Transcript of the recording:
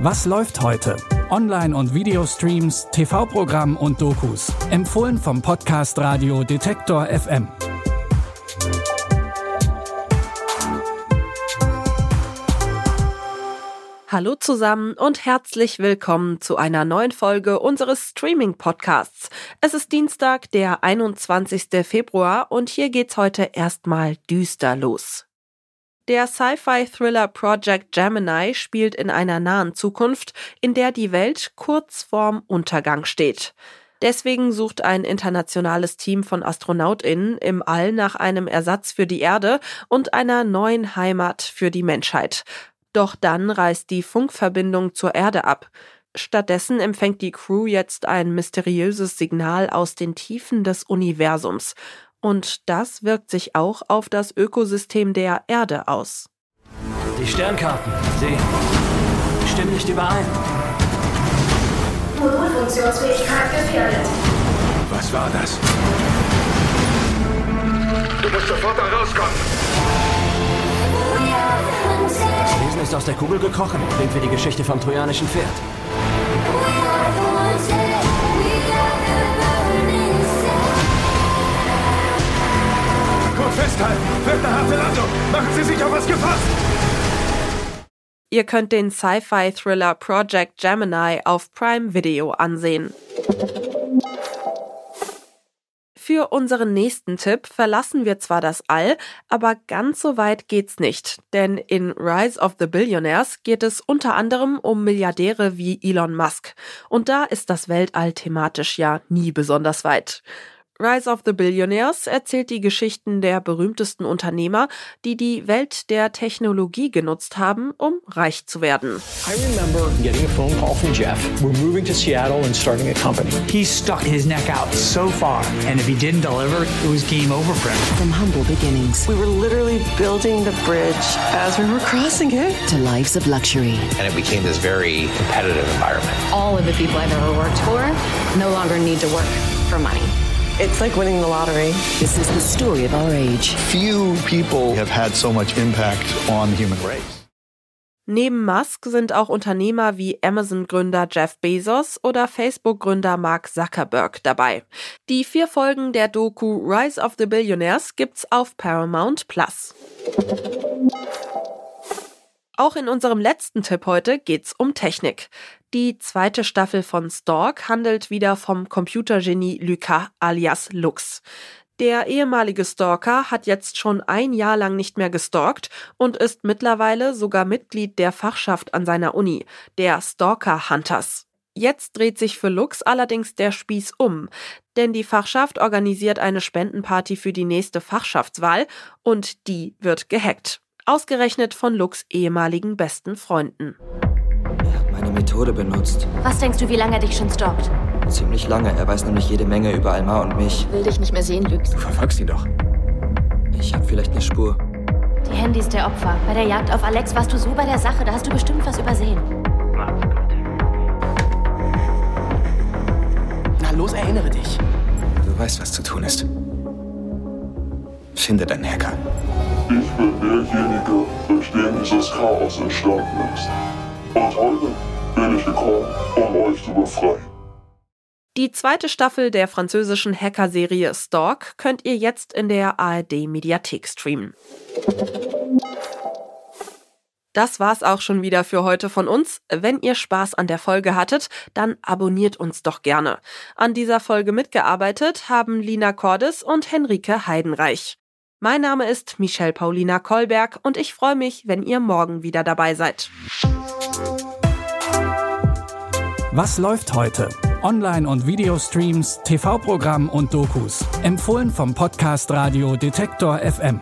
Was läuft heute? Online- und Videostreams, TV-Programm und Dokus. Empfohlen vom Podcast Radio Detektor FM. Hallo zusammen und herzlich willkommen zu einer neuen Folge unseres Streaming-Podcasts. Es ist Dienstag, der 21. Februar und hier geht's heute erstmal düster los. Der Sci-Fi-Thriller Project Gemini spielt in einer nahen Zukunft, in der die Welt kurz vorm Untergang steht. Deswegen sucht ein internationales Team von AstronautInnen im All nach einem Ersatz für die Erde und einer neuen Heimat für die Menschheit. Doch dann reißt die Funkverbindung zur Erde ab. Stattdessen empfängt die Crew jetzt ein mysteriöses Signal aus den Tiefen des Universums. Und das wirkt sich auch auf das Ökosystem der Erde aus. Die Sternkarten, sie stimmen nicht überein. Modulfunktionsfähigkeit gefährdet. Was war das? Du musst sofort da rauskommen. Das Wesen ist aus der Kugel gekrochen. Klingt wie die Geschichte vom trojanischen Pferd. Gut festhalten. Wird eine harte Landung. Machen Sie sich auf was gefasst. Ihr könnt den Sci-Fi-Thriller Project Gemini auf Prime Video ansehen. Für unseren nächsten Tipp verlassen wir zwar das All, aber ganz so weit geht's nicht. Denn in Rise of the Billionaires geht es unter anderem um Milliardäre wie Elon Musk. Und da ist das Weltall thematisch ja nie besonders weit. Rise of the Billionaires erzählt die Geschichten der berühmtesten Unternehmer, die die Welt der Technologie genutzt haben, um reich zu werden. I remember getting a phone call from Jeff. We're moving to Seattle and starting a company. He stuck his neck out so far, and if he didn't deliver, it was game over for him. From humble beginnings We were literally building the bridge as we were crossing it. to lives of luxury. and it became this very competitive environment. all of the people I've ever worked for no longer need to work for money. It's like winning the lottery. This is the story of our age. Few people have had so much impact on the human race. Neben Musk sind auch Unternehmer wie Amazon-Gründer Jeff Bezos oder Facebook-Gründer Mark Zuckerberg dabei. Die vier Folgen der Doku Rise of the Billionaires gibt's auf Paramount Plus. Auch in unserem letzten Tipp heute geht's um Technik. Die zweite Staffel von Stork handelt wieder vom Computergenie Lucas alias Lux. Der ehemalige Stalker hat jetzt schon ein Jahr lang nicht mehr gestalkt und ist mittlerweile sogar Mitglied der Fachschaft an seiner Uni, der Stalker Hunters. Jetzt dreht sich für Lux allerdings der Spieß um, denn die Fachschaft organisiert eine Spendenparty für die nächste Fachschaftswahl und die wird gehackt. Ausgerechnet von Lux ehemaligen besten Freunden. Er hat meine Methode benutzt. Was denkst du, wie lange er dich schon stalkt? Ziemlich lange. Er weiß nämlich jede Menge über Almar und mich. Will dich nicht mehr sehen, Lügs. Du verfolgst ihn doch. Ich habe vielleicht eine Spur. Die Handys der Opfer. Bei der Jagd auf Alex warst du so bei der Sache, da hast du bestimmt was übersehen. Na los, erinnere dich. Du weißt, was zu tun ist. Finde deinen Hacker. Ich bin derjenige, durch den dieses Chaos entstanden ist. Und heute bin ich gekommen, um euch zu befreien. Die zweite Staffel der französischen Hacker-Serie Stalk könnt ihr jetzt in der ARD-Mediathek streamen. Das war's auch schon wieder für heute von uns. Wenn ihr Spaß an der Folge hattet, dann abonniert uns doch gerne. An dieser Folge mitgearbeitet haben Lina Cordes und Henrike Heidenreich. Mein Name ist Michelle Paulina Kolberg und ich freue mich, wenn ihr morgen wieder dabei seid. Was läuft heute? Online- und Videostreams, TV-Programm und Dokus. Empfohlen vom Podcast Radio Detektor FM.